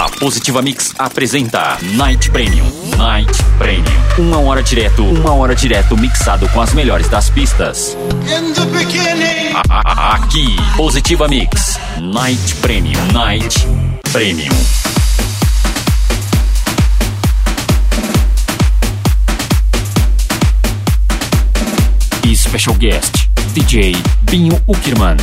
A Positiva Mix apresenta Night Premium. Night Premium. Uma hora direto, uma hora direto mixado com as melhores das pistas. Aqui, Positiva Mix. Night Premium. Night Premium. E special guest, DJ Binho Uckerman.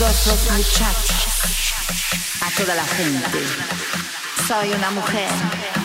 Los muchachos, a toda la gente. Soy una mujer.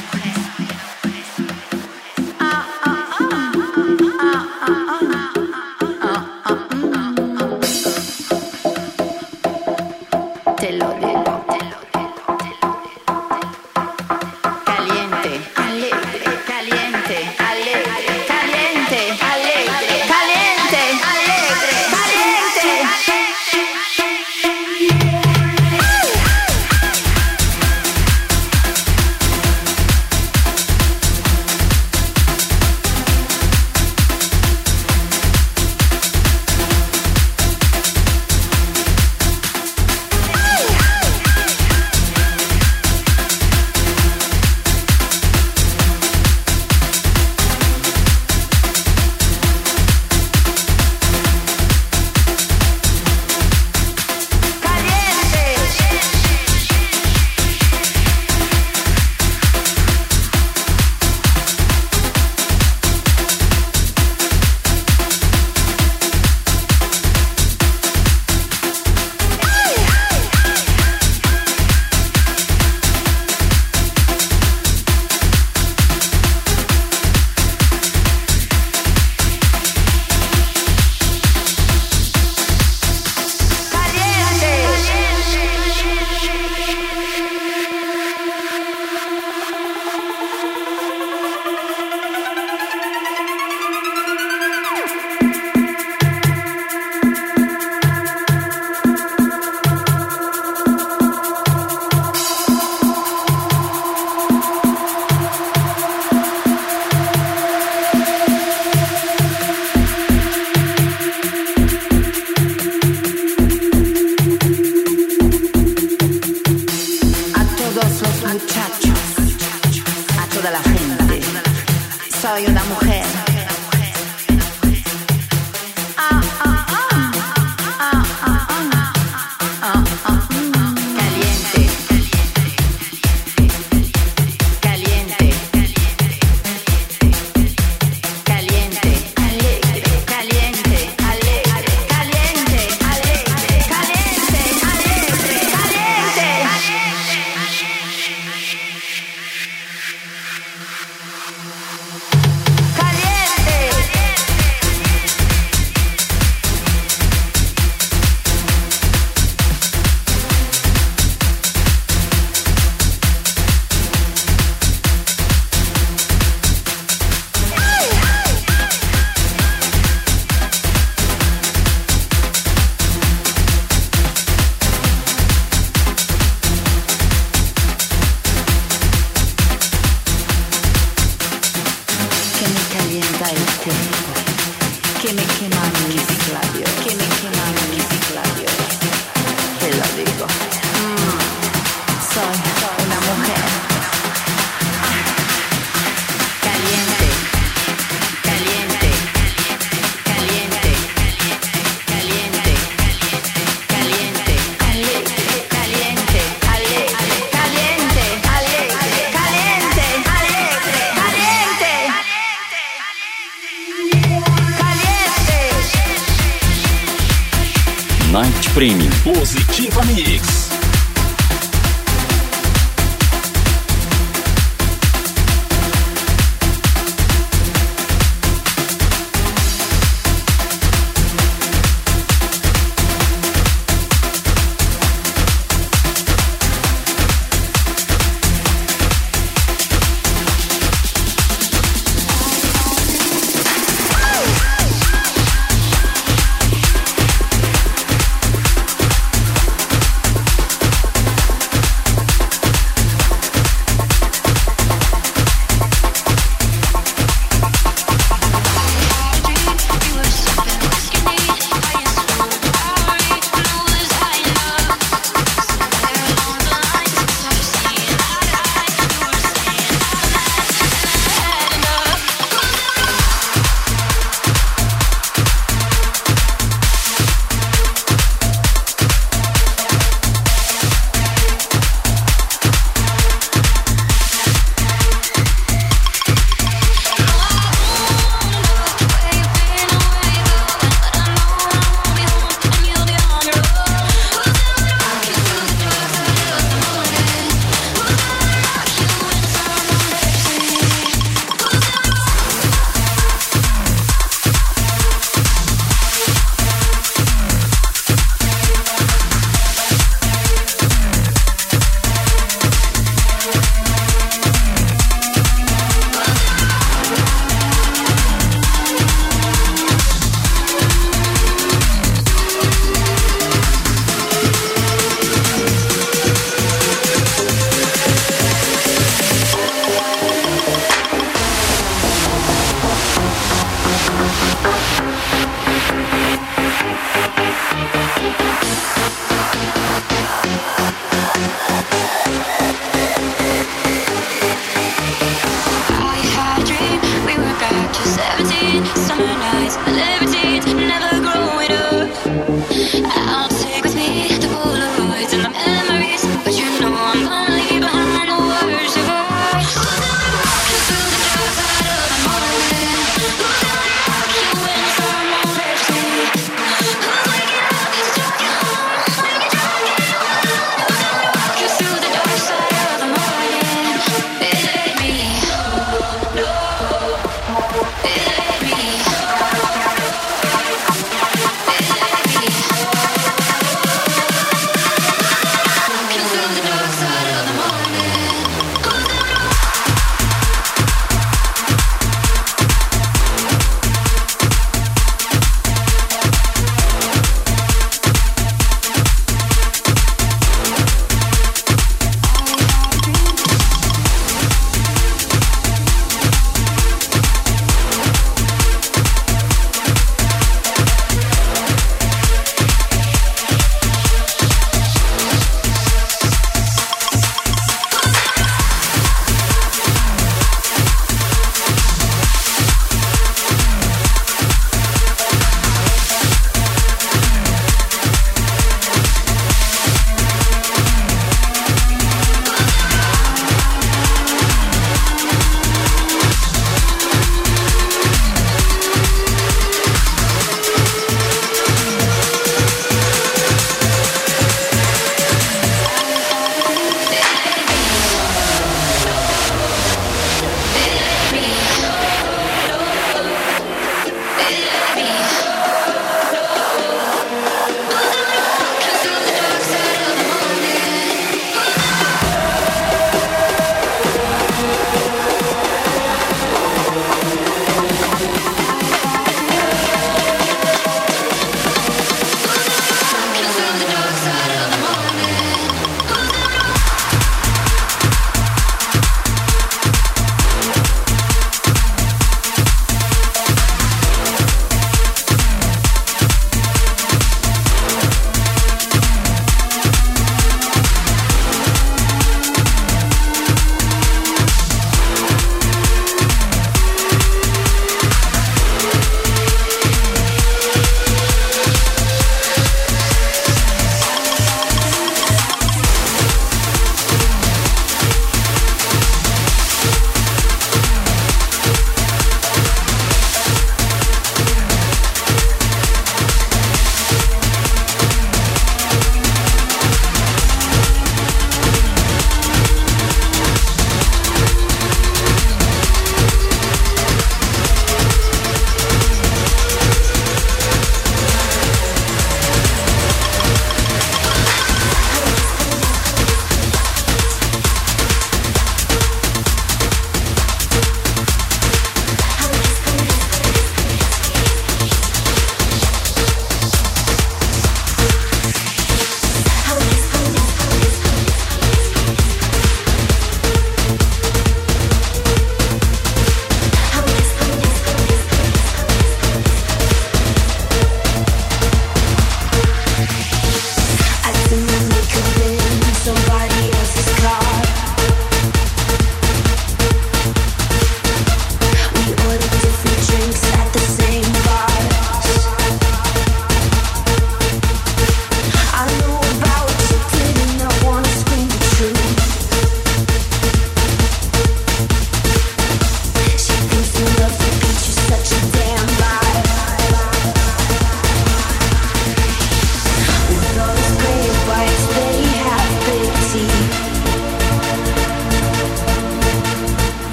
Premium. Positiva Mix.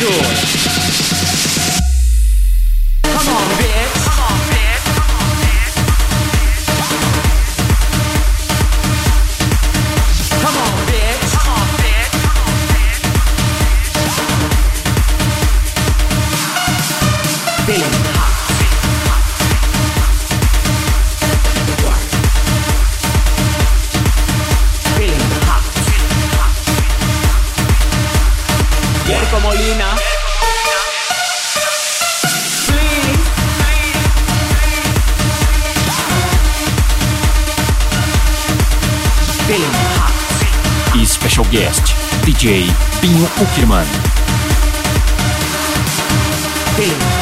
Uckerman. Team.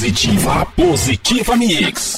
Positiva, Positiva Mix.